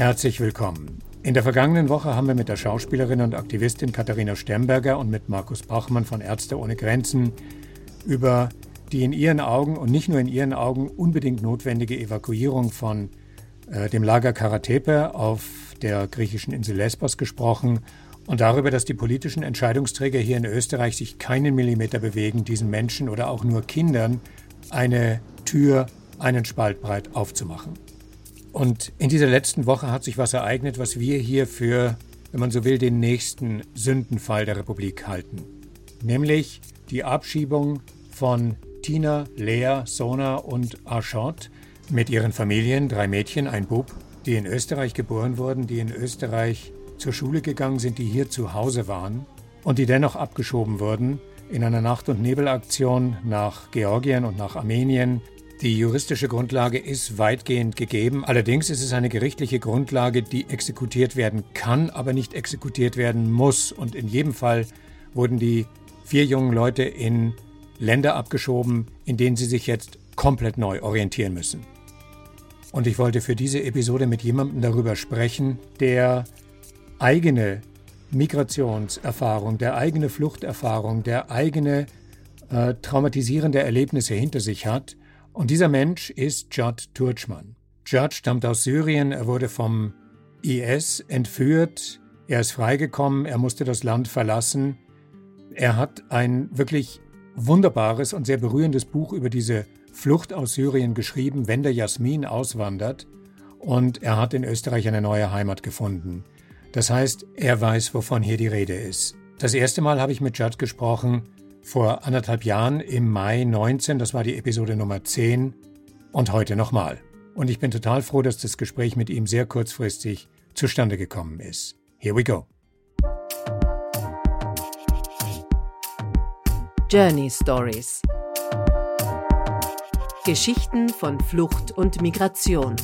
Herzlich willkommen. In der vergangenen Woche haben wir mit der Schauspielerin und Aktivistin Katharina Sternberger und mit Markus Bachmann von Ärzte ohne Grenzen über die in ihren Augen und nicht nur in ihren Augen unbedingt notwendige Evakuierung von äh, dem Lager Karatepe auf der griechischen Insel Lesbos gesprochen und darüber, dass die politischen Entscheidungsträger hier in Österreich sich keinen Millimeter bewegen, diesen Menschen oder auch nur Kindern eine Tür einen Spalt breit aufzumachen. Und in dieser letzten Woche hat sich was ereignet, was wir hier für, wenn man so will, den nächsten Sündenfall der Republik halten. Nämlich die Abschiebung von Tina, Lea, Sona und Arshot mit ihren Familien, drei Mädchen, ein Bub, die in Österreich geboren wurden, die in Österreich zur Schule gegangen sind, die hier zu Hause waren und die dennoch abgeschoben wurden in einer Nacht- und Nebelaktion nach Georgien und nach Armenien. Die juristische Grundlage ist weitgehend gegeben. Allerdings ist es eine gerichtliche Grundlage, die exekutiert werden kann, aber nicht exekutiert werden muss. Und in jedem Fall wurden die vier jungen Leute in Länder abgeschoben, in denen sie sich jetzt komplett neu orientieren müssen. Und ich wollte für diese Episode mit jemandem darüber sprechen, der eigene Migrationserfahrung, der eigene Fluchterfahrung, der eigene äh, traumatisierende Erlebnisse hinter sich hat. Und dieser Mensch ist Judd Turchman. Judd stammt aus Syrien, er wurde vom IS entführt, er ist freigekommen, er musste das Land verlassen. Er hat ein wirklich wunderbares und sehr berührendes Buch über diese Flucht aus Syrien geschrieben, wenn der Jasmin auswandert. Und er hat in Österreich eine neue Heimat gefunden. Das heißt, er weiß, wovon hier die Rede ist. Das erste Mal habe ich mit Judd gesprochen vor anderthalb Jahren im Mai 19, das war die Episode Nummer 10 und heute nochmal. Und ich bin total froh, dass das Gespräch mit ihm sehr kurzfristig zustande gekommen ist. Here we go. Journey Stories Geschichten von Flucht und Migration.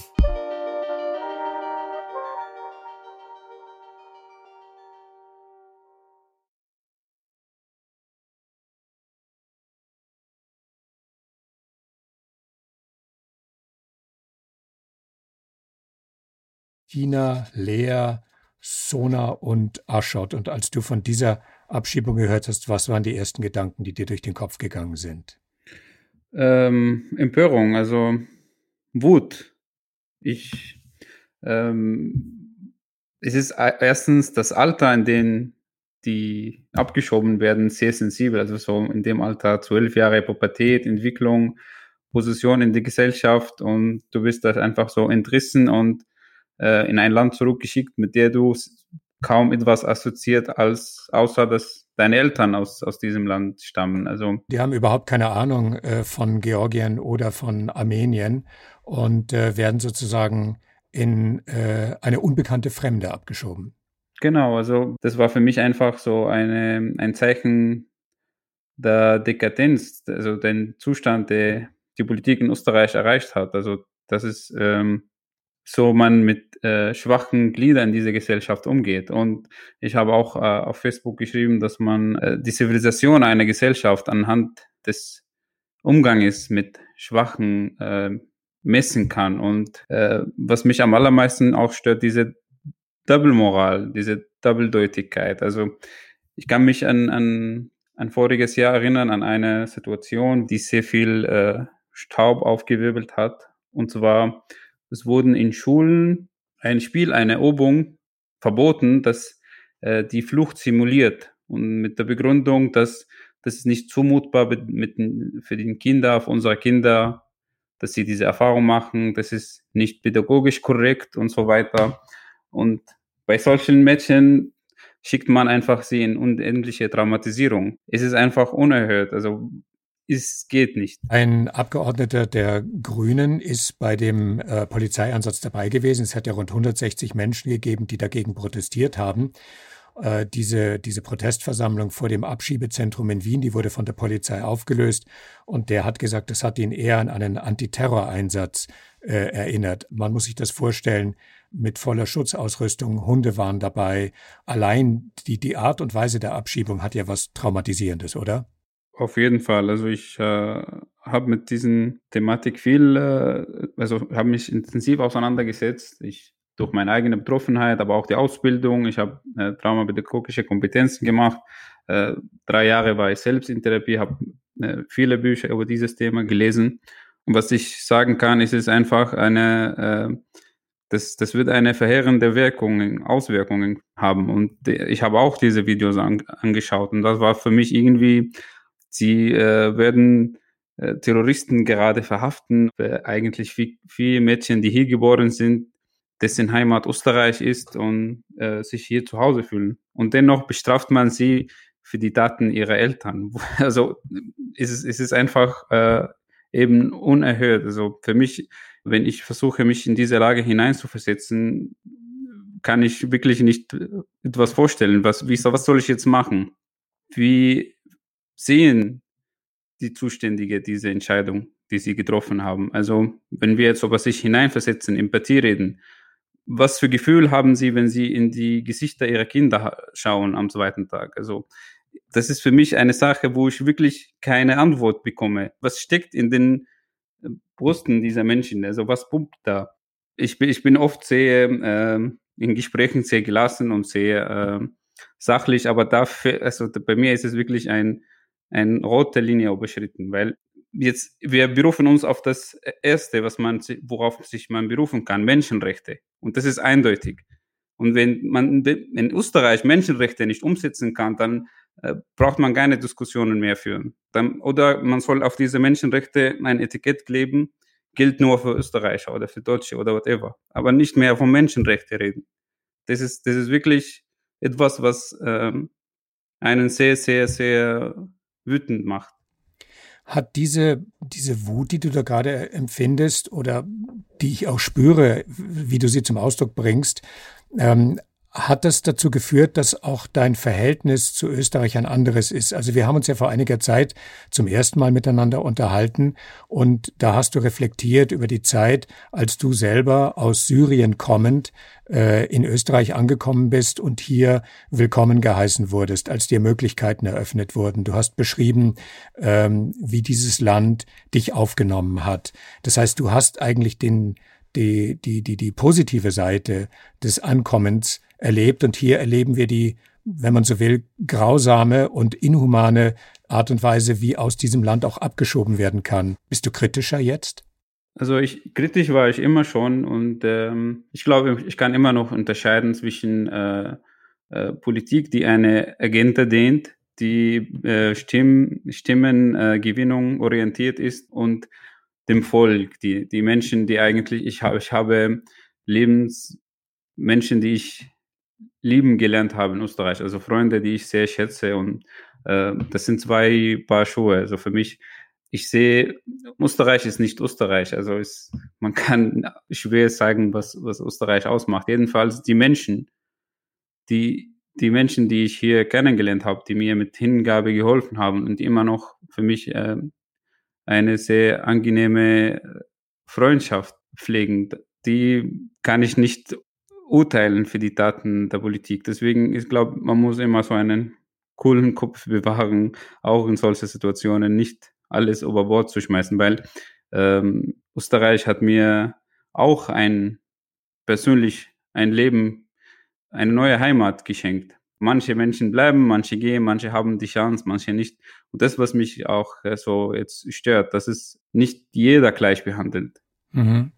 Tina, Lea, Sona und Aschot. Und als du von dieser Abschiebung gehört hast, was waren die ersten Gedanken, die dir durch den Kopf gegangen sind? Ähm, Empörung, also Wut. Ich, ähm, es ist erstens das Alter, in dem die abgeschoben werden, sehr sensibel. Also so in dem Alter zwölf Jahre Pubertät, Entwicklung, Position in der Gesellschaft und du bist da einfach so entrissen und äh, in ein Land zurückgeschickt, mit der du kaum etwas assoziiert, als außer dass deine Eltern aus, aus diesem Land stammen. Also die haben überhaupt keine Ahnung äh, von Georgien oder von Armenien und äh, werden sozusagen in äh, eine unbekannte Fremde abgeschoben. Genau, also das war für mich einfach so eine, ein Zeichen der Dekadenz, also den Zustand, der die Politik in Österreich erreicht hat. Also das ist ähm, so man mit äh, schwachen Gliedern dieser Gesellschaft umgeht. Und ich habe auch äh, auf Facebook geschrieben, dass man äh, die Zivilisation einer Gesellschaft anhand des Umgangs mit Schwachen äh, messen kann. Und äh, was mich am allermeisten auch stört, diese Doppelmoral, diese Doppeldeutigkeit. Also ich kann mich an, an ein voriges Jahr erinnern, an eine Situation, die sehr viel äh, Staub aufgewirbelt hat. Und zwar es wurden in Schulen ein Spiel, eine Übung verboten, das äh, die Flucht simuliert. Und mit der Begründung, dass das ist nicht zumutbar mit, mit, für die Kinder, für unsere Kinder, dass sie diese Erfahrung machen, das ist nicht pädagogisch korrekt und so weiter. Und bei solchen Mädchen schickt man einfach sie in unendliche Traumatisierung. Es ist einfach unerhört. Also es geht nicht. Ein Abgeordneter der Grünen ist bei dem äh, Polizeieinsatz dabei gewesen. Es hat ja rund 160 Menschen gegeben, die dagegen protestiert haben. Äh, diese, diese Protestversammlung vor dem Abschiebezentrum in Wien, die wurde von der Polizei aufgelöst. Und der hat gesagt, das hat ihn eher an einen Antiterroreinsatz äh, erinnert. Man muss sich das vorstellen, mit voller Schutzausrüstung, Hunde waren dabei. Allein die, die Art und Weise der Abschiebung hat ja was Traumatisierendes, oder? Auf jeden Fall. Also ich äh, habe mit diesen Thematik viel, äh, also habe mich intensiv auseinandergesetzt. Ich durch meine eigene Betroffenheit, aber auch die Ausbildung. Ich habe äh, traumapädagogische Kompetenzen gemacht. Äh, drei Jahre war ich selbst in Therapie, habe äh, viele Bücher über dieses Thema gelesen. Und was ich sagen kann, ist es einfach eine, äh, das, das wird eine verheerende Wirkung, Auswirkungen haben. Und ich habe auch diese Videos an, angeschaut und das war für mich irgendwie, sie äh, werden äh, Terroristen gerade verhaften, äh, eigentlich viele Mädchen, die hier geboren sind, dessen Heimat Österreich ist und äh, sich hier zu Hause fühlen. Und dennoch bestraft man sie für die Daten ihrer Eltern. Also ist es, ist es einfach äh, eben unerhört. Also für mich, wenn ich versuche, mich in diese Lage hineinzuversetzen, kann ich wirklich nicht etwas vorstellen. Was, wie, was soll ich jetzt machen? Wie sehen die Zuständige diese Entscheidung, die sie getroffen haben? Also wenn wir jetzt über sich hineinversetzen, Empathie reden, was für Gefühl haben Sie, wenn Sie in die Gesichter Ihrer Kinder schauen am zweiten Tag? Also das ist für mich eine Sache, wo ich wirklich keine Antwort bekomme. Was steckt in den äh, Brüsten dieser Menschen? Also was pumpt da? Ich bin, ich bin oft sehr äh, in Gesprächen sehr gelassen und sehr äh, sachlich, aber dafür, also bei mir ist es wirklich ein, ein rote Linie überschritten, weil jetzt, wir berufen uns auf das Erste, was man, worauf sich man berufen kann, Menschenrechte. Und das ist eindeutig. Und wenn man in Österreich Menschenrechte nicht umsetzen kann, dann äh, braucht man keine Diskussionen mehr führen. Dann, oder man soll auf diese Menschenrechte ein Etikett kleben, gilt nur für Österreicher oder für Deutsche oder whatever. Aber nicht mehr von Menschenrechte reden. Das ist, das ist wirklich etwas, was ähm, einen sehr, sehr, sehr wütend macht. Hat diese, diese Wut, die du da gerade empfindest oder die ich auch spüre, wie du sie zum Ausdruck bringst, ähm, hat das dazu geführt, dass auch dein Verhältnis zu Österreich ein anderes ist? Also wir haben uns ja vor einiger Zeit zum ersten Mal miteinander unterhalten und da hast du reflektiert über die Zeit, als du selber aus Syrien kommend äh, in Österreich angekommen bist und hier willkommen geheißen wurdest, als dir Möglichkeiten eröffnet wurden. Du hast beschrieben, ähm, wie dieses Land dich aufgenommen hat. Das heißt, du hast eigentlich den die, die, die, die positive Seite des Ankommens erlebt. Und hier erleben wir die, wenn man so will, grausame und inhumane Art und Weise, wie aus diesem Land auch abgeschoben werden kann. Bist du kritischer jetzt? Also ich kritisch war ich immer schon und ähm, ich glaube, ich kann immer noch unterscheiden zwischen äh, äh, Politik, die eine Agenda dehnt, die äh, Stimm, Stimmengewinnung orientiert ist und dem Volk, die, die Menschen, die eigentlich, ich habe, ich habe Lebensmenschen, die ich lieben gelernt habe in Österreich, also Freunde, die ich sehr schätze und äh, das sind zwei Paar Schuhe. Also für mich, ich sehe, Österreich ist nicht Österreich. Also ist, man kann schwer sagen, was, was Österreich ausmacht. Jedenfalls die Menschen, die, die Menschen, die ich hier kennengelernt habe, die mir mit Hingabe geholfen haben und immer noch für mich äh, eine sehr angenehme Freundschaft pflegen, die kann ich nicht urteilen für die Daten der Politik. Deswegen, ich glaube, man muss immer so einen coolen Kopf bewahren, auch in solchen Situationen nicht alles über Bord zu schmeißen, weil ähm, Österreich hat mir auch ein persönlich ein Leben, eine neue Heimat geschenkt. Manche Menschen bleiben, manche gehen, manche haben die Chance, manche nicht. Und das, was mich auch äh, so jetzt stört, dass es nicht jeder gleich behandelt. Mhm.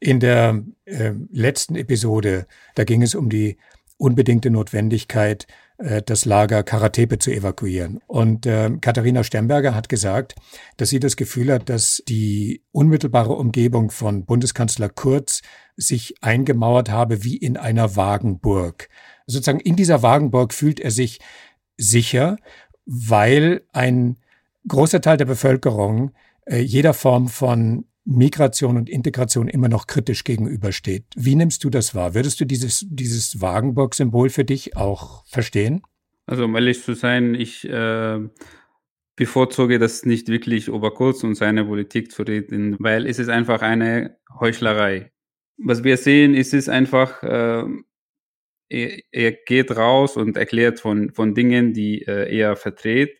In der äh, letzten Episode, da ging es um die unbedingte Notwendigkeit, äh, das Lager Karatepe zu evakuieren. Und äh, Katharina Stemberger hat gesagt, dass sie das Gefühl hat, dass die unmittelbare Umgebung von Bundeskanzler Kurz sich eingemauert habe wie in einer Wagenburg. Sozusagen in dieser Wagenburg fühlt er sich sicher, weil ein großer Teil der Bevölkerung äh, jeder Form von Migration und Integration immer noch kritisch gegenübersteht. Wie nimmst du das wahr? Würdest du dieses, dieses Wagenburg-Symbol für dich auch verstehen? Also, um ehrlich zu sein, ich äh, bevorzuge das nicht wirklich über Kurz und seine Politik zu reden, weil es ist einfach eine Heuchlerei. Was wir sehen, ist es einfach, äh, er, er, geht raus und erklärt von, von Dingen, die äh, er vertritt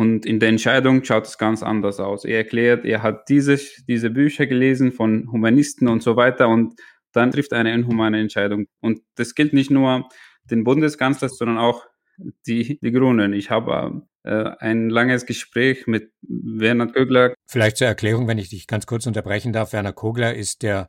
und in der Entscheidung schaut es ganz anders aus. Er erklärt, er hat diese, diese Bücher gelesen von Humanisten und so weiter und dann trifft eine inhumane Entscheidung. Und das gilt nicht nur den Bundeskanzler, sondern auch die, die Grünen. Ich habe äh, ein langes Gespräch mit Werner Kögler. Vielleicht zur Erklärung, wenn ich dich ganz kurz unterbrechen darf. Werner Kogler ist der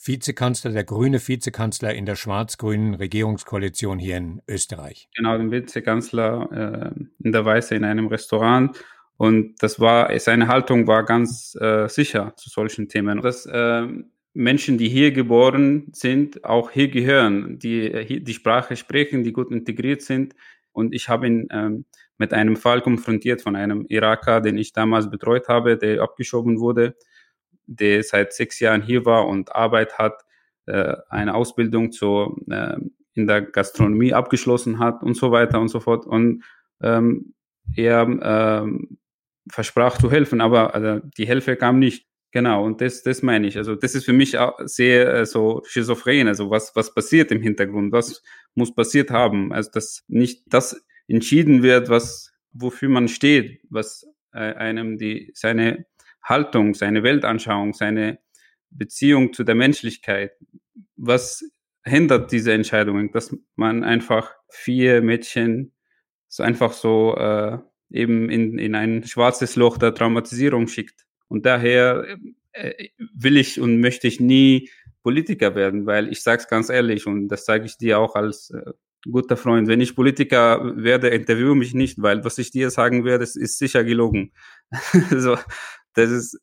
Vizekanzler, der grüne Vizekanzler in der schwarz-grünen Regierungskoalition hier in Österreich. Genau, den Vizekanzler äh, in der Weiße in einem Restaurant. Und das war, seine Haltung war ganz äh, sicher zu solchen Themen. Dass äh, Menschen, die hier geboren sind, auch hier gehören, die die Sprache sprechen, die gut integriert sind. Und ich habe ihn ähm, mit einem Fall konfrontiert von einem Iraker, den ich damals betreut habe, der abgeschoben wurde der seit sechs Jahren hier war und Arbeit hat, äh, eine Ausbildung zur, äh, in der Gastronomie abgeschlossen hat und so weiter und so fort. Und ähm, er ähm, versprach zu helfen, aber also, die Hilfe kam nicht. Genau, und das, das meine ich. Also das ist für mich auch sehr äh, so schizophren. Also was, was passiert im Hintergrund? Was muss passiert haben? Also dass nicht das entschieden wird, was wofür man steht, was äh, einem die seine Haltung, seine Weltanschauung, seine Beziehung zu der Menschlichkeit. Was hindert diese Entscheidungen, dass man einfach vier Mädchen so einfach so äh, eben in, in ein schwarzes Loch der Traumatisierung schickt. Und daher äh, will ich und möchte ich nie Politiker werden, weil ich sage es ganz ehrlich und das sage ich dir auch als äh, guter Freund. Wenn ich Politiker werde, interviewe mich nicht, weil was ich dir sagen werde, ist, ist sicher gelogen. so, das ist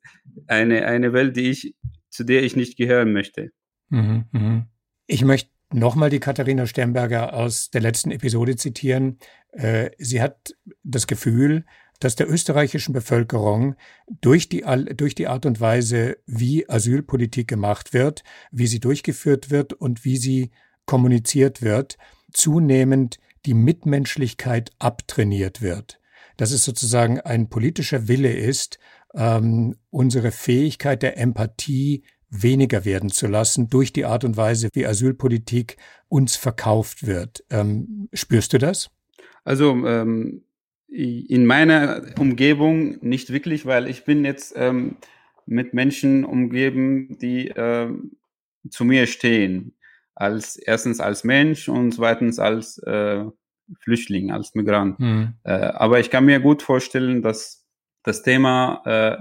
eine, eine Welt, die ich, zu der ich nicht gehören möchte. Mhm, mhm. Ich möchte nochmal die Katharina Sternberger aus der letzten Episode zitieren. Äh, sie hat das Gefühl, dass der österreichischen Bevölkerung durch die, durch die Art und Weise, wie Asylpolitik gemacht wird, wie sie durchgeführt wird und wie sie kommuniziert wird, zunehmend die Mitmenschlichkeit abtrainiert wird. Dass es sozusagen ein politischer Wille ist, ähm, unsere Fähigkeit der Empathie weniger werden zu lassen durch die Art und Weise, wie Asylpolitik uns verkauft wird. Ähm, spürst du das? Also ähm, in meiner Umgebung nicht wirklich, weil ich bin jetzt ähm, mit Menschen umgeben, die ähm, zu mir stehen. Als erstens als Mensch und zweitens als äh, Flüchtling, als Migrant. Mhm. Äh, aber ich kann mir gut vorstellen, dass das Thema äh,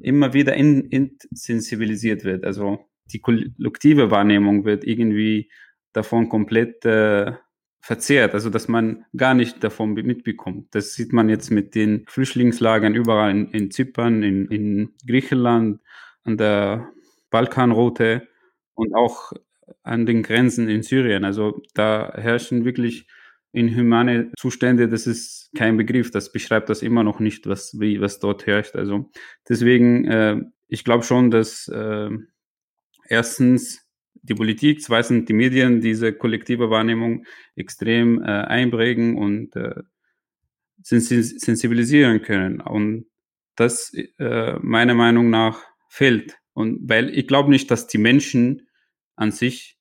immer wieder in, insensibilisiert wird. Also die kollektive Wahrnehmung wird irgendwie davon komplett äh, verzehrt, also dass man gar nicht davon mitbekommt. Das sieht man jetzt mit den Flüchtlingslagern überall in, in Zypern, in, in Griechenland, an der Balkanroute und auch an den Grenzen in Syrien. Also da herrschen wirklich inhumane Zustände, das ist kein Begriff, das beschreibt das immer noch nicht, was, wie, was dort herrscht. Also deswegen, äh, ich glaube schon, dass äh, erstens die Politik, zweitens die Medien diese kollektive Wahrnehmung extrem äh, einprägen und äh, sensibilisieren können. Und das äh, meiner Meinung nach fehlt. Und weil ich glaube nicht, dass die Menschen an sich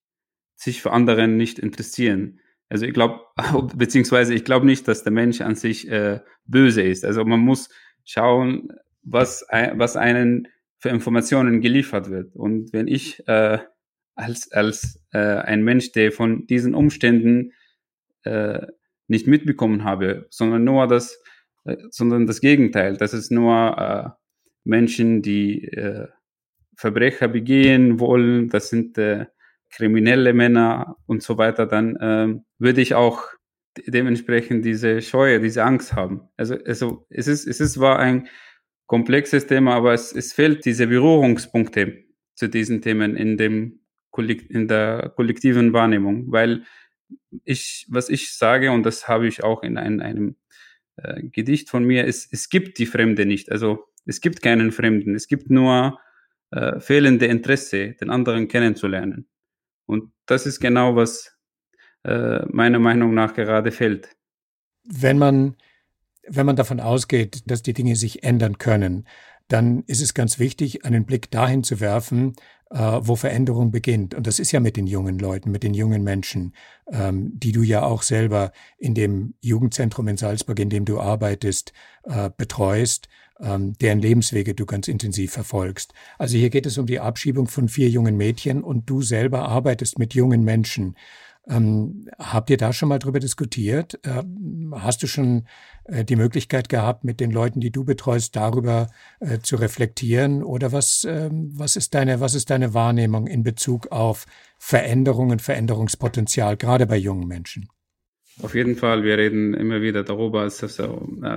sich für anderen nicht interessieren. Also ich glaube, beziehungsweise ich glaube nicht, dass der Mensch an sich äh, böse ist. Also man muss schauen, was, was einen für Informationen geliefert wird. Und wenn ich äh, als, als äh, ein Mensch, der von diesen Umständen äh, nicht mitbekommen habe, sondern nur das, äh, sondern das Gegenteil, das ist nur äh, Menschen, die äh, Verbrecher begehen wollen, das sind äh, kriminelle Männer und so weiter, dann ähm, würde ich auch dementsprechend diese Scheue, diese Angst haben. Also, also es ist, es ist zwar ein komplexes Thema, aber es, es fehlt diese Berührungspunkte zu diesen Themen in dem in der kollektiven Wahrnehmung, weil ich, was ich sage, und das habe ich auch in ein, einem äh, Gedicht von mir, ist, es gibt die Fremde nicht. Also es gibt keinen Fremden, es gibt nur äh, fehlende Interesse, den anderen kennenzulernen. Und das ist genau, was äh, meiner Meinung nach gerade fehlt. Wenn man, wenn man davon ausgeht, dass die Dinge sich ändern können, dann ist es ganz wichtig, einen Blick dahin zu werfen, äh, wo Veränderung beginnt. Und das ist ja mit den jungen Leuten, mit den jungen Menschen, ähm, die du ja auch selber in dem Jugendzentrum in Salzburg, in dem du arbeitest, äh, betreust. Ähm, deren Lebenswege du ganz intensiv verfolgst. Also hier geht es um die Abschiebung von vier jungen Mädchen und du selber arbeitest mit jungen Menschen. Ähm, habt ihr da schon mal drüber diskutiert? Äh, hast du schon äh, die Möglichkeit gehabt, mit den Leuten, die du betreust, darüber äh, zu reflektieren? Oder was, ähm, was, ist deine, was ist deine Wahrnehmung in Bezug auf Veränderungen, Veränderungspotenzial, gerade bei jungen Menschen? Auf jeden Fall, wir reden immer wieder darüber, es ist, äh,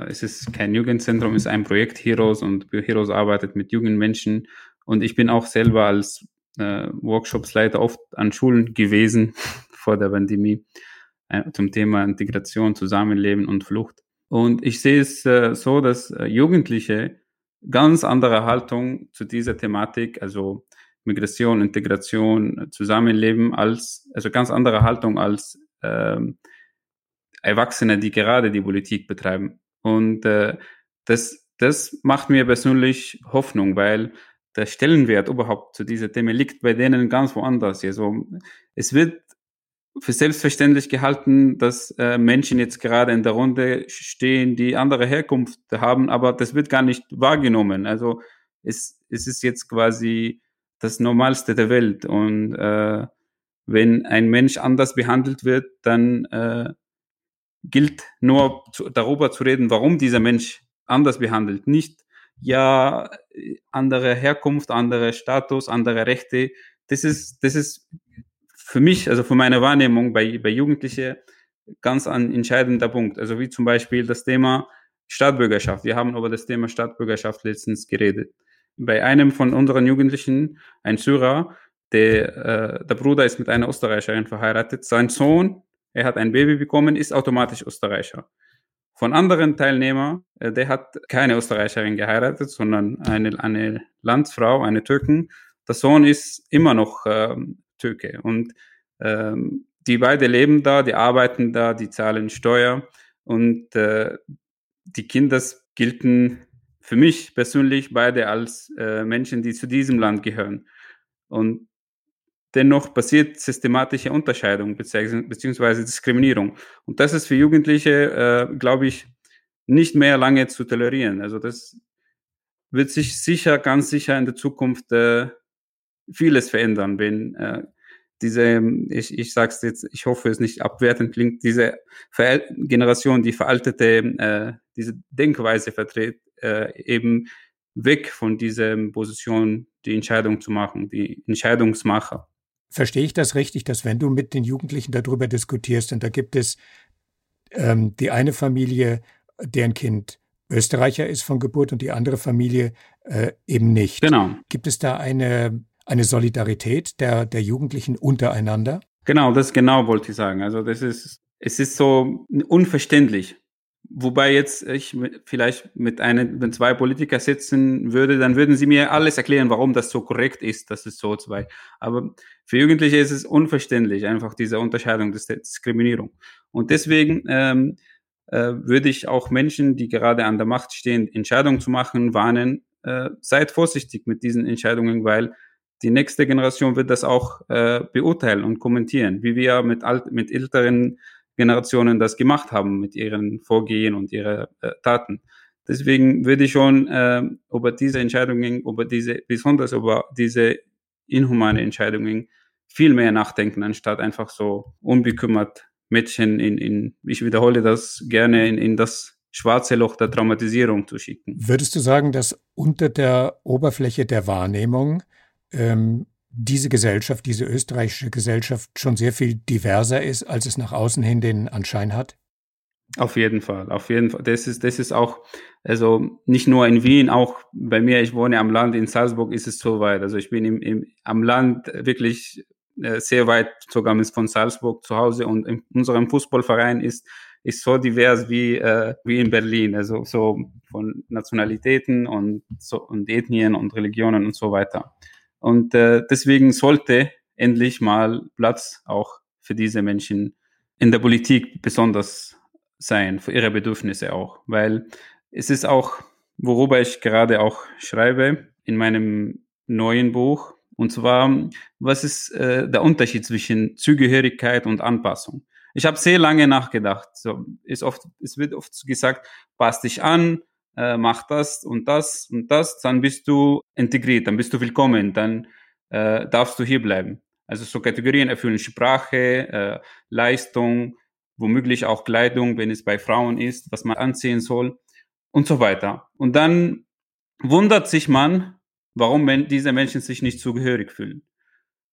es ist kein Jugendzentrum, es ist ein Projekt Heroes und Heroes arbeitet mit jungen Menschen. Und ich bin auch selber als äh, Workshopsleiter oft an Schulen gewesen vor der Pandemie äh, zum Thema Integration, Zusammenleben und Flucht. Und ich sehe es äh, so, dass äh, Jugendliche ganz andere Haltung zu dieser Thematik, also Migration, Integration, Zusammenleben, als also ganz andere Haltung als ähm, Erwachsene, die gerade die Politik betreiben. Und äh, das, das macht mir persönlich Hoffnung, weil der Stellenwert überhaupt zu dieser Themen liegt bei denen ganz woanders. Also es wird für selbstverständlich gehalten, dass äh, Menschen jetzt gerade in der Runde stehen, die andere Herkunft haben, aber das wird gar nicht wahrgenommen. Also es, es ist jetzt quasi das Normalste der Welt. Und äh, wenn ein Mensch anders behandelt wird, dann äh, gilt nur zu, darüber zu reden, warum dieser Mensch anders behandelt. Nicht, ja, andere Herkunft, andere Status, andere Rechte. Das ist, das ist für mich, also für meine Wahrnehmung bei, bei Jugendlichen ganz ein entscheidender Punkt. Also wie zum Beispiel das Thema Staatsbürgerschaft. Wir haben über das Thema Staatsbürgerschaft letztens geredet. Bei einem von unseren Jugendlichen, ein Syrer, der, äh, der Bruder ist mit einer Österreicherin verheiratet. Sein Sohn, er hat ein Baby bekommen, ist automatisch Österreicher. Von anderen Teilnehmern, äh, der hat keine Österreicherin geheiratet, sondern eine, eine Landsfrau, eine Türken. Der Sohn ist immer noch ähm, Türke. Und ähm, die beide leben da, die arbeiten da, die zahlen Steuer und äh, die Kinder gelten für mich persönlich beide als äh, Menschen, die zu diesem Land gehören. Und dennoch passiert systematische Unterscheidung beziehungsweise Diskriminierung. Und das ist für Jugendliche, äh, glaube ich, nicht mehr lange zu tolerieren. Also das wird sich sicher, ganz sicher in der Zukunft äh, vieles verändern, wenn äh, diese, ich, ich sage es jetzt, ich hoffe es nicht abwertend klingt, diese Ver Generation, die veraltete, äh, diese Denkweise vertritt, äh, eben weg von dieser Position, die Entscheidung zu machen, die Entscheidungsmacher. Verstehe ich das richtig, dass wenn du mit den Jugendlichen darüber diskutierst, und da gibt es ähm, die eine Familie, deren Kind Österreicher ist von Geburt und die andere Familie äh, eben nicht. Genau. Gibt es da eine eine Solidarität der, der Jugendlichen untereinander? Genau, das genau wollte ich sagen. Also das ist, es ist so unverständlich. Wobei jetzt ich vielleicht mit einem, wenn zwei Politiker sitzen würde, dann würden sie mir alles erklären, warum das so korrekt ist, dass es so zwei. Aber für Jugendliche ist es unverständlich, einfach diese Unterscheidung, diese Diskriminierung. Und deswegen ähm, äh, würde ich auch Menschen, die gerade an der Macht stehen, Entscheidungen zu machen, warnen, äh, seid vorsichtig mit diesen Entscheidungen, weil die nächste Generation wird das auch äh, beurteilen und kommentieren, wie wir mit, alt, mit älteren Generationen das gemacht haben mit ihren Vorgehen und ihren äh, Taten. Deswegen würde ich schon äh, über diese Entscheidungen, über diese, besonders über diese inhumane Entscheidungen viel mehr nachdenken, anstatt einfach so unbekümmert Mädchen in, in ich wiederhole das gerne, in, in das schwarze Loch der Traumatisierung zu schicken. Würdest du sagen, dass unter der Oberfläche der Wahrnehmung ähm, diese Gesellschaft, diese österreichische Gesellschaft schon sehr viel diverser ist, als es nach außen hin den Anschein hat? Auf jeden Fall, auf jeden Fall. Das ist, das ist auch, also nicht nur in Wien, auch bei mir, ich wohne am Land, in Salzburg ist es so weit. Also ich bin im, im, am Land wirklich äh, sehr weit, sogar von Salzburg zu Hause und in unserem Fußballverein ist, ist so divers wie, äh, wie in Berlin. Also so von Nationalitäten und, so, und Ethnien und Religionen und so weiter. Und äh, deswegen sollte endlich mal Platz auch für diese Menschen in der Politik besonders sein, für ihre Bedürfnisse auch. Weil es ist auch, worüber ich gerade auch schreibe in meinem neuen Buch, und zwar, was ist äh, der Unterschied zwischen Zugehörigkeit und Anpassung? Ich habe sehr lange nachgedacht. So ist oft, es wird oft gesagt, pass dich an, äh, mach das und das und das, dann bist du integriert, dann bist du willkommen, dann äh, darfst du hier bleiben. Also so Kategorien erfüllen Sprache, äh, Leistung, womöglich auch Kleidung, wenn es bei Frauen ist, was man anziehen soll und so weiter. Und dann wundert sich man, warum diese Menschen sich nicht zugehörig fühlen.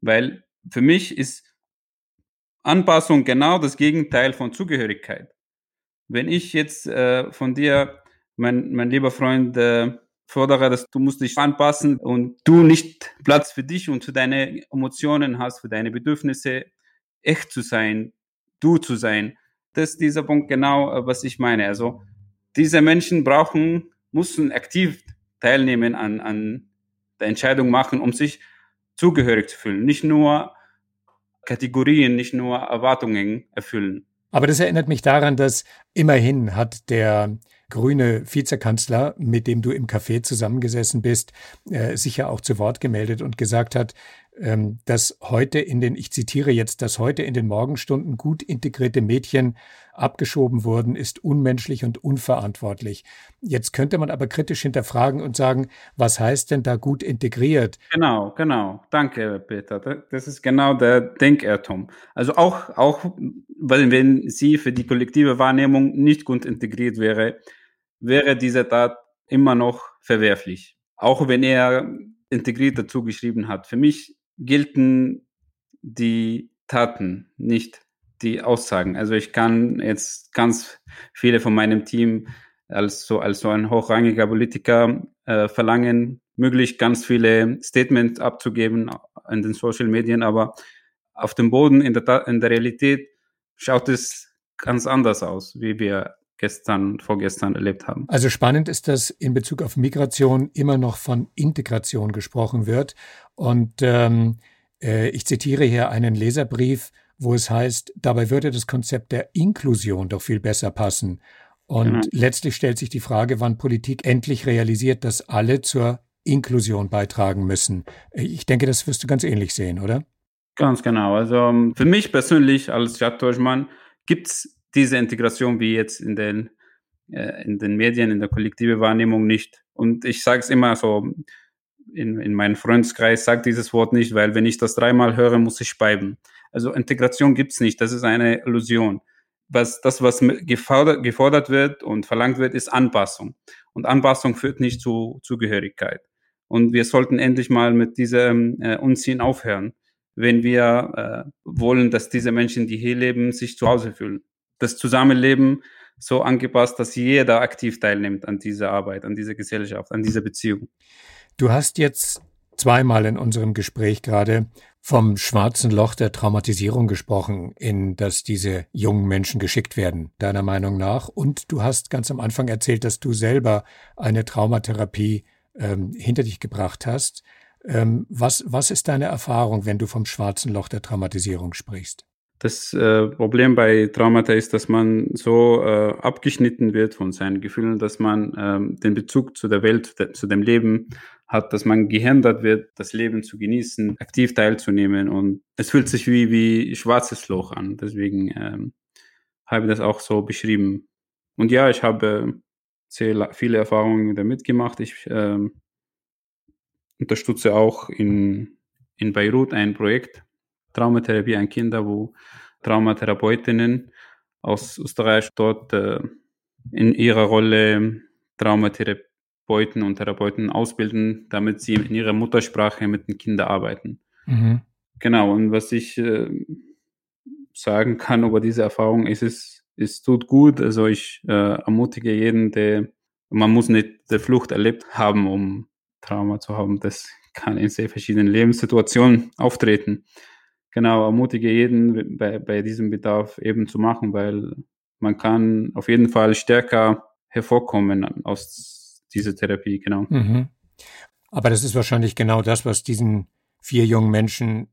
Weil für mich ist Anpassung genau das Gegenteil von Zugehörigkeit. Wenn ich jetzt äh, von dir, mein, mein lieber Freund, äh, fordere, dass du musst dich anpassen und du nicht Platz für dich und für deine Emotionen hast, für deine Bedürfnisse, echt zu sein, du zu sein. Das ist dieser Punkt genau, äh, was ich meine. Also diese Menschen brauchen, müssen aktiv teilnehmen an, an der Entscheidung machen, um sich zugehörig zu fühlen. Nicht nur Kategorien, nicht nur Erwartungen erfüllen. Aber das erinnert mich daran, dass immerhin hat der grüne Vizekanzler, mit dem du im Café zusammengesessen bist, äh, sicher auch zu Wort gemeldet und gesagt hat, ähm, dass heute in den, ich zitiere jetzt, dass heute in den Morgenstunden gut integrierte Mädchen abgeschoben wurden, ist unmenschlich und unverantwortlich. Jetzt könnte man aber kritisch hinterfragen und sagen, was heißt denn da gut integriert? Genau, genau. Danke, Peter. Das ist genau der Denkertum. Also auch, auch, weil wenn sie für die kollektive Wahrnehmung nicht gut integriert wäre, wäre diese Tat immer noch verwerflich. Auch wenn er integriert dazu geschrieben hat. Für mich gelten die Taten, nicht die Aussagen. Also ich kann jetzt ganz viele von meinem Team als so, als so ein hochrangiger Politiker äh, verlangen, möglich ganz viele Statements abzugeben in den Social Medien, aber auf dem Boden in der, in der Realität schaut es ganz anders aus, wie wir gestern, vorgestern erlebt haben. Also spannend ist, dass in Bezug auf Migration immer noch von Integration gesprochen wird. Und ähm, äh, ich zitiere hier einen Leserbrief, wo es heißt, dabei würde das Konzept der Inklusion doch viel besser passen. Und mhm. letztlich stellt sich die Frage, wann Politik endlich realisiert, dass alle zur Inklusion beitragen müssen. Ich denke, das wirst du ganz ähnlich sehen, oder? Ganz genau. Also ähm, für mich persönlich als Stadtdeutschmann gibt es diese Integration wie jetzt in den, äh, in den Medien, in der kollektive Wahrnehmung nicht. Und ich sage es immer so, in, in meinem Freundeskreis sagt dieses Wort nicht, weil wenn ich das dreimal höre, muss ich speiben. Also Integration gibt's nicht, das ist eine Illusion. Was, das, was gefordert, gefordert wird und verlangt wird, ist Anpassung. Und Anpassung führt nicht zu Zugehörigkeit. Und wir sollten endlich mal mit diesem äh, Unziehen aufhören, wenn wir äh, wollen, dass diese Menschen, die hier leben, sich zu Hause fühlen das Zusammenleben so angepasst, dass jeder aktiv teilnimmt an dieser Arbeit, an dieser Gesellschaft, an dieser Beziehung. Du hast jetzt zweimal in unserem Gespräch gerade vom schwarzen Loch der Traumatisierung gesprochen, in das diese jungen Menschen geschickt werden, deiner Meinung nach. Und du hast ganz am Anfang erzählt, dass du selber eine Traumatherapie ähm, hinter dich gebracht hast. Ähm, was, was ist deine Erfahrung, wenn du vom schwarzen Loch der Traumatisierung sprichst? Das äh, Problem bei Traumata ist, dass man so äh, abgeschnitten wird von seinen Gefühlen, dass man ähm, den Bezug zu der Welt, zu dem Leben hat, dass man gehindert wird, das Leben zu genießen, aktiv teilzunehmen. Und es fühlt sich wie, wie schwarzes Loch an. Deswegen ähm, habe ich das auch so beschrieben. Und ja, ich habe sehr viele Erfahrungen damit gemacht. Ich ähm, unterstütze auch in, in Beirut ein Projekt, Traumatherapie an Kinder, wo Traumatherapeutinnen aus Österreich dort äh, in ihrer Rolle Traumatherapeuten und Therapeuten ausbilden, damit sie in ihrer Muttersprache mit den Kindern arbeiten. Mhm. Genau, und was ich äh, sagen kann über diese Erfahrung ist, es, es tut gut. Also ich äh, ermutige jeden, der, man muss nicht die Flucht erlebt haben, um Trauma zu haben. Das kann in sehr verschiedenen Lebenssituationen auftreten genau, ermutige jeden bei, bei diesem Bedarf eben zu machen, weil man kann auf jeden Fall stärker hervorkommen aus dieser Therapie, genau. Mhm. Aber das ist wahrscheinlich genau das, was diesen vier jungen Menschen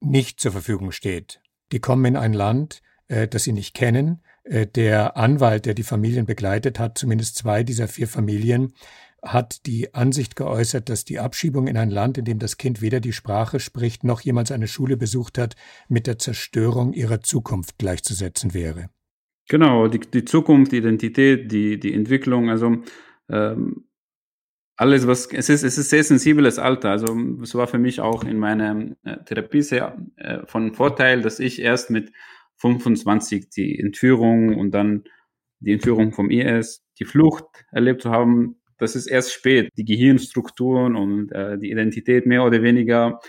nicht zur Verfügung steht. Die kommen in ein Land, äh, das sie nicht kennen. Äh, der Anwalt, der die Familien begleitet hat, zumindest zwei dieser vier Familien, hat die Ansicht geäußert, dass die Abschiebung in ein Land, in dem das Kind weder die Sprache spricht noch jemals eine Schule besucht hat, mit der Zerstörung ihrer Zukunft gleichzusetzen wäre. Genau, die, die Zukunft, die Identität, die, die Entwicklung. Also ähm, alles, was es ist, es ist sehr sensibles Alter. Also es war für mich auch in meiner äh, Therapie sehr äh, von Vorteil, dass ich erst mit 25 die Entführung und dann die Entführung vom IS, die Flucht erlebt zu haben. Das ist erst spät, die Gehirnstrukturen und äh, die Identität mehr oder weniger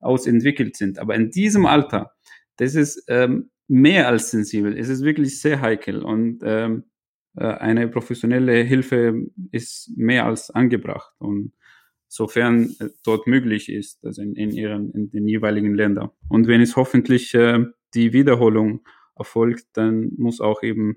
ausentwickelt sind. Aber in diesem Alter, das ist ähm, mehr als sensibel. Es ist wirklich sehr heikel und ähm, äh, eine professionelle Hilfe ist mehr als angebracht und sofern äh, dort möglich ist, also in, in ihren in den jeweiligen Ländern. Und wenn es hoffentlich äh, die Wiederholung erfolgt, dann muss auch eben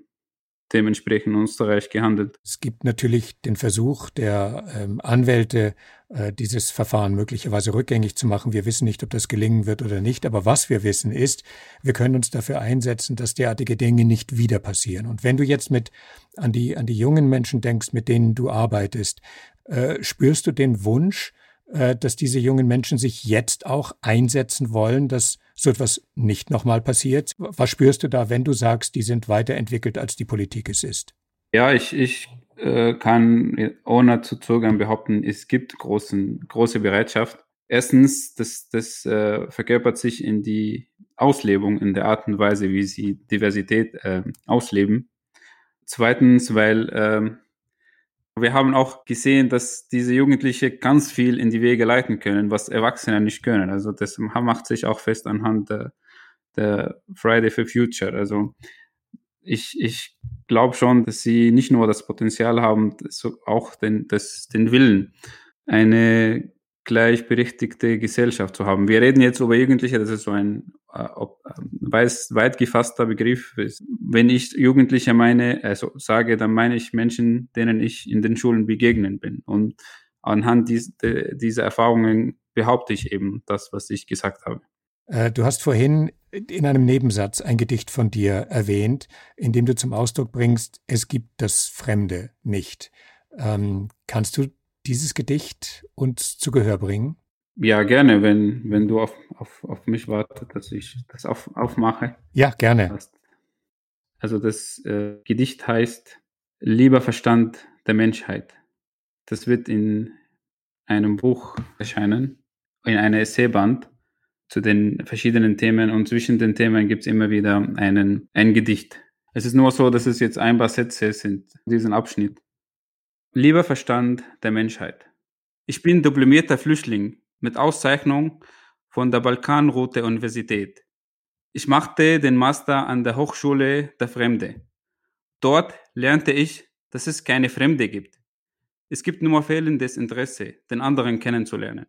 dementsprechend in Österreich gehandelt. Es gibt natürlich den Versuch der ähm, Anwälte, äh, dieses Verfahren möglicherweise rückgängig zu machen. Wir wissen nicht, ob das gelingen wird oder nicht, aber was wir wissen ist, wir können uns dafür einsetzen, dass derartige Dinge nicht wieder passieren. Und wenn du jetzt mit an die, an die jungen Menschen denkst, mit denen du arbeitest, äh, spürst du den Wunsch, äh, dass diese jungen Menschen sich jetzt auch einsetzen wollen, dass so etwas nicht nochmal passiert? Was spürst du da, wenn du sagst, die sind weiterentwickelt, als die Politik es ist? Ja, ich, ich äh, kann ohne zu zögern behaupten, es gibt großen, große Bereitschaft. Erstens, das, das äh, verkörpert sich in die Auslebung, in der Art und Weise, wie sie Diversität äh, ausleben. Zweitens, weil ähm, wir haben auch gesehen, dass diese Jugendliche ganz viel in die Wege leiten können, was Erwachsene nicht können. Also das macht sich auch fest anhand der, der Friday for Future. Also ich, ich glaube schon, dass sie nicht nur das Potenzial haben, auch den, das, den Willen, eine gleichberechtigte Gesellschaft zu haben. Wir reden jetzt über Jugendliche, das ist so ein äh, weiß, weit gefasster Begriff. Wenn ich Jugendliche meine, also sage, dann meine ich Menschen, denen ich in den Schulen begegnen bin. Und anhand dies, de, dieser Erfahrungen behaupte ich eben das, was ich gesagt habe. Äh, du hast vorhin in einem Nebensatz ein Gedicht von dir erwähnt, in dem du zum Ausdruck bringst, es gibt das Fremde nicht. Ähm, kannst du dieses Gedicht uns zu Gehör bringen? Ja, gerne, wenn, wenn du auf, auf, auf mich wartest, dass ich das auf, aufmache. Ja, gerne. Also das äh, Gedicht heißt Lieber Verstand der Menschheit. Das wird in einem Buch erscheinen, in einer Essayband zu den verschiedenen Themen und zwischen den Themen gibt es immer wieder einen, ein Gedicht. Es ist nur so, dass es jetzt ein paar Sätze sind, diesen Abschnitt. Lieber Verstand der Menschheit. Ich bin diplomierter Flüchtling mit Auszeichnung von der Balkanroute Universität. Ich machte den Master an der Hochschule der Fremde. Dort lernte ich, dass es keine Fremde gibt. Es gibt nur fehlendes Interesse, den anderen kennenzulernen.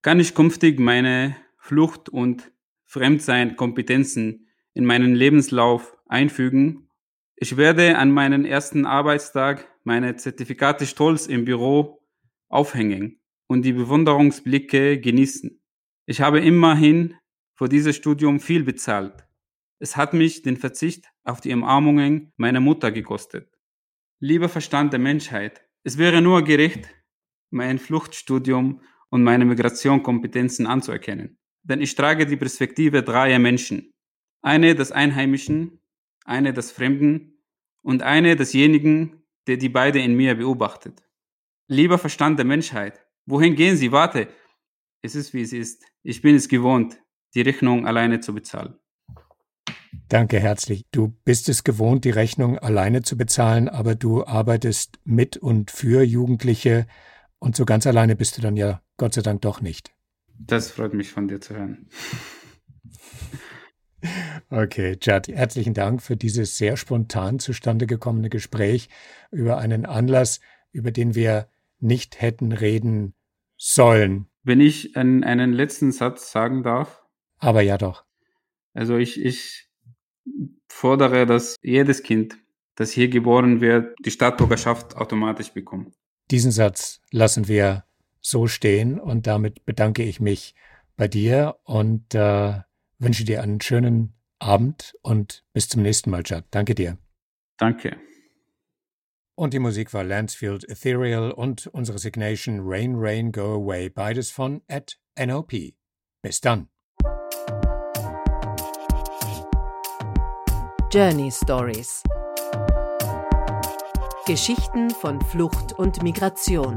Kann ich künftig meine Flucht- und Fremdsein-Kompetenzen in meinen Lebenslauf einfügen ich werde an meinen ersten Arbeitstag meine Zertifikate stolz im Büro aufhängen und die Bewunderungsblicke genießen. Ich habe immerhin für dieses Studium viel bezahlt. Es hat mich den Verzicht auf die Umarmungen meiner Mutter gekostet. Lieber Verstand der Menschheit, es wäre nur gerecht, mein Fluchtstudium und meine Migrationkompetenzen anzuerkennen. Denn ich trage die Perspektive dreier Menschen. Eine des Einheimischen, eine des Fremden und eine desjenigen, der die beide in mir beobachtet. Lieber Verstand der Menschheit, wohin gehen Sie? Warte, es ist wie es ist. Ich bin es gewohnt, die Rechnung alleine zu bezahlen. Danke herzlich. Du bist es gewohnt, die Rechnung alleine zu bezahlen, aber du arbeitest mit und für Jugendliche und so ganz alleine bist du dann ja Gott sei Dank doch nicht. Das freut mich von dir zu hören. Okay, Chad, herzlichen Dank für dieses sehr spontan zustande gekommene Gespräch über einen Anlass, über den wir nicht hätten reden sollen. Wenn ich einen, einen letzten Satz sagen darf. Aber ja doch. Also ich, ich fordere, dass jedes Kind, das hier geboren wird, die Staatsbürgerschaft automatisch bekommt. Diesen Satz lassen wir so stehen und damit bedanke ich mich bei dir und äh, wünsche dir einen schönen Abend und bis zum nächsten Mal, Chad. Danke dir. Danke. Und die Musik war Lansfield Ethereal und unsere Signation Rain, Rain, Go Away, beides von at NOP. Bis dann. Journey Stories Geschichten von Flucht und Migration.